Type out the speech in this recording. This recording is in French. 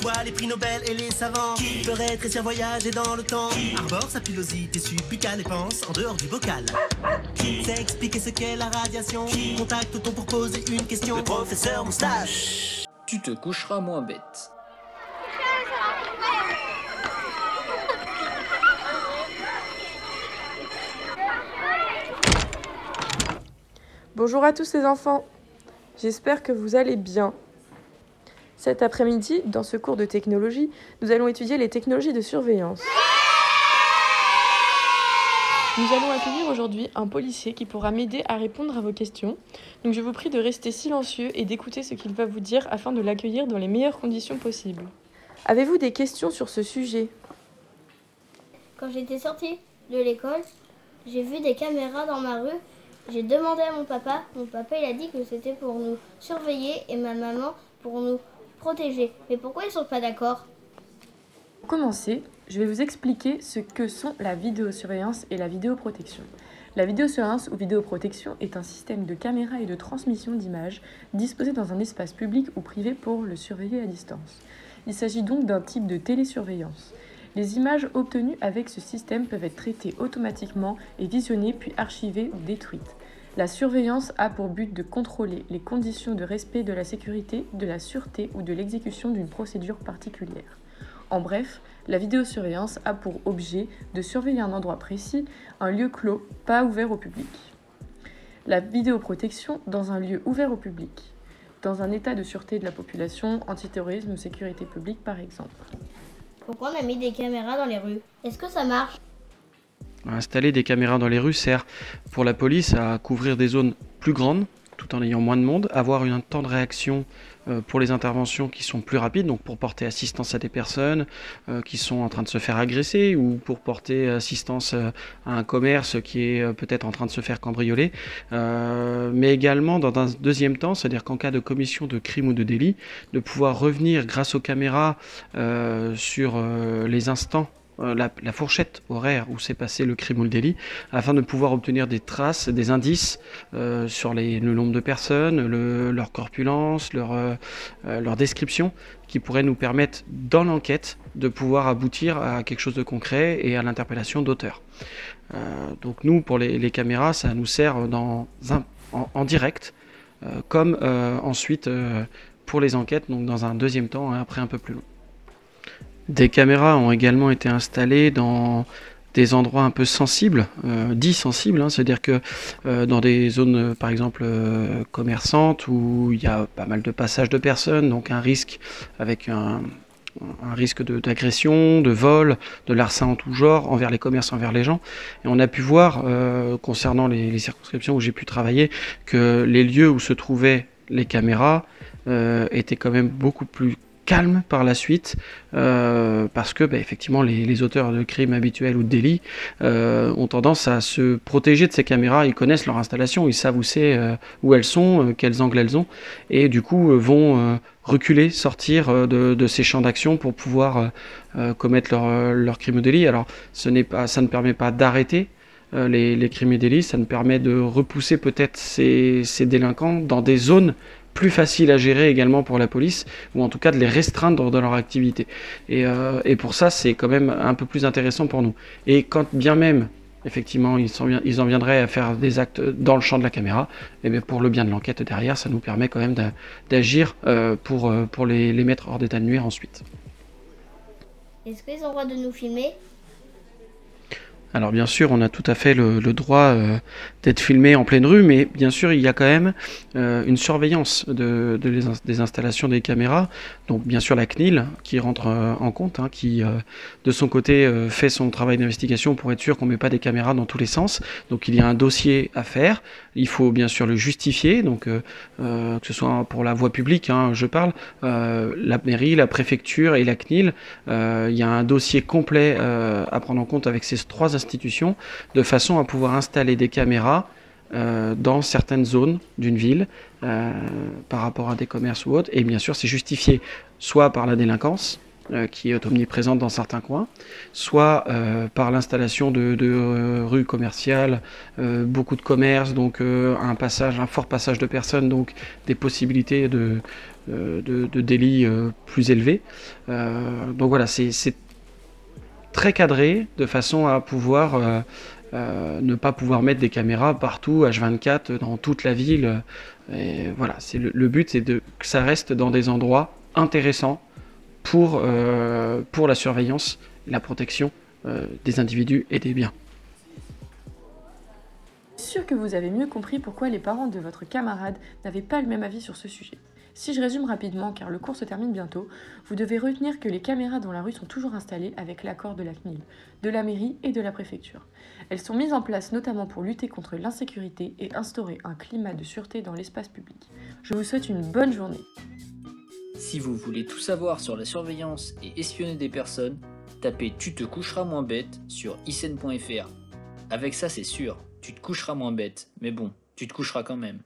vois les prix Nobel et les savants. Qui peut rétrécir, voyager dans le temps? Arbore sa pilosité subbuccale et pense en dehors du bocal. Qui sait expliquer ce qu'est la radiation. Contacte-t-on pour poser une question? Le professeur Moustache. Tu te coucheras moins bête. Bonjour à tous les enfants, j'espère que vous allez bien. Cet après-midi, dans ce cours de technologie, nous allons étudier les technologies de surveillance. Nous allons accueillir aujourd'hui un policier qui pourra m'aider à répondre à vos questions. Donc je vous prie de rester silencieux et d'écouter ce qu'il va vous dire afin de l'accueillir dans les meilleures conditions possibles. Avez-vous des questions sur ce sujet? Quand j'étais sortie de l'école, j'ai vu des caméras dans ma rue. J'ai demandé à mon papa. Mon papa, il a dit que c'était pour nous surveiller et ma maman pour nous protéger. Mais pourquoi ils sont pas d'accord? Pour commencer, je vais vous expliquer ce que sont la vidéosurveillance et la vidéoprotection. La vidéosurveillance ou vidéoprotection est un système de caméra et de transmission d'images disposé dans un espace public ou privé pour le surveiller à distance. Il s'agit donc d'un type de télésurveillance. Les images obtenues avec ce système peuvent être traitées automatiquement et visionnées puis archivées ou détruites. La surveillance a pour but de contrôler les conditions de respect de la sécurité, de la sûreté ou de l'exécution d'une procédure particulière. En bref, la vidéosurveillance a pour objet de surveiller un endroit précis, un lieu clos, pas ouvert au public. La vidéoprotection dans un lieu ouvert au public, dans un état de sûreté de la population, antiterrorisme ou sécurité publique par exemple. Pourquoi on a mis des caméras dans les rues? Est-ce que ça marche? Installer des caméras dans les rues sert pour la police à couvrir des zones plus grandes tout en ayant moins de monde, avoir un temps de réaction euh, pour les interventions qui sont plus rapides, donc pour porter assistance à des personnes euh, qui sont en train de se faire agresser ou pour porter assistance euh, à un commerce qui est peut-être en train de se faire cambrioler, mais également dans un deuxième temps, c'est-à-dire qu'en cas de commission de crime ou de délit, de pouvoir revenir grâce aux caméras sur les instants euh, la, fourchette horaire où s'est passé le crime ou le délit, afin de pouvoir obtenir des traces, des indices euh, sur le nombre de personnes, leur corpulence, leur, euh, leur description, qui pourraient nous permettre dans l'enquête de pouvoir aboutir à quelque chose de concret et à l'interpellation d'auteurs. donc nous, pour les, caméras, ça nous sert en, direct, comme ensuite pour les enquêtes, donc dans un deuxième temps, hein, après un peu plus long. Des caméras ont également été installées dans des endroits un peu sensibles, euh, dits sensibles, hein, c'est-à-dire que euh, dans des zones euh, par exemple commerçantes où il y a pas mal de passages de personnes, donc un risque avec un, risque d'agression, de, vol, de larcin en tout genre envers les commerces, envers les gens. Et on a pu voir, concernant les, les, circonscriptions où j'ai pu travailler, que les lieux où se trouvaient les caméras étaient quand même beaucoup plus calme par la suite euh, parce que bah, effectivement les, auteurs de crimes habituels ou de délits euh, ont tendance à se protéger de ces caméras. Ils connaissent leur installation ils savent où c'est euh, où elles sont quels angles elles ont et du coup vont reculer sortir de, ces champs d'action pour pouvoir commettre leur, leur crime ou délit. Alors ce n'est pas ça ne permet pas d'arrêter les, crimes et délits, ça nous permet de repousser peut-être ces, ces délinquants dans des zones plus facile à gérer également pour la police, ou en tout cas de les restreindre dans leur activité. Et, euh, et pour ça, c'est quand même un peu plus intéressant pour nous. Et quand bien même, effectivement, ils, en viendraient à faire des actes dans le champ de la caméra, et eh bien pour le bien de l'enquête derrière, ça nous permet quand même d'agir euh, pour, euh, pour les, les mettre hors d'état de nuire ensuite. Est-ce qu'ils ont le droit de nous filmer alors bien sûr, on a tout à fait le, droit euh, d'être filmé en pleine rue, mais bien sûr, il y a quand même euh, une surveillance de, des installations des caméras. Donc bien sûr, la CNIL qui rentre euh, en compte, hein, qui de son côté fait son travail d'investigation pour être sûr qu'on ne met pas des caméras dans tous les sens. Donc il y a un dossier à faire. Il faut bien sûr le justifier, donc que ce soit pour la voie publique, hein, je parle, la mairie, la préfecture et la CNIL. il y a un dossier complet à prendre en compte avec ces trois de façon à pouvoir installer des caméras euh, dans certaines zones d'une ville euh, par rapport à des commerces ou autres. Et bien sûr, c'est justifié soit par la délinquance, euh, qui est omniprésente dans certains coins, soit par l'installation de, rues commerciales, beaucoup de commerces, donc un passage, un fort passage de personnes, donc des possibilités de, de, délits plus élevés. donc voilà, c'est très cadré de façon à pouvoir ne pas pouvoir mettre des caméras partout, H24, dans toute la ville. Voilà, c'est le, but, c'est que ça reste dans des endroits intéressants pour, pour la surveillance et la protection des individus et des biens sûr que vous avez mieux compris pourquoi les parents de votre camarade n'avaient pas le même avis sur ce sujet. Si je résume rapidement, car le cours se termine bientôt, vous devez retenir que les caméras dans la rue sont toujours installées avec l'accord de la CNIL, de la mairie et de la préfecture. Elles sont mises en place notamment pour lutter contre l'insécurité et instaurer un climat de sûreté dans l'espace public. Je vous souhaite une bonne journée. Si vous voulez tout savoir sur la surveillance et espionner des personnes, tapez Tu te coucheras moins bête sur isen.fr. Avec ça, c'est sûr, tu te coucheras moins bête, mais bon, tu te coucheras quand même.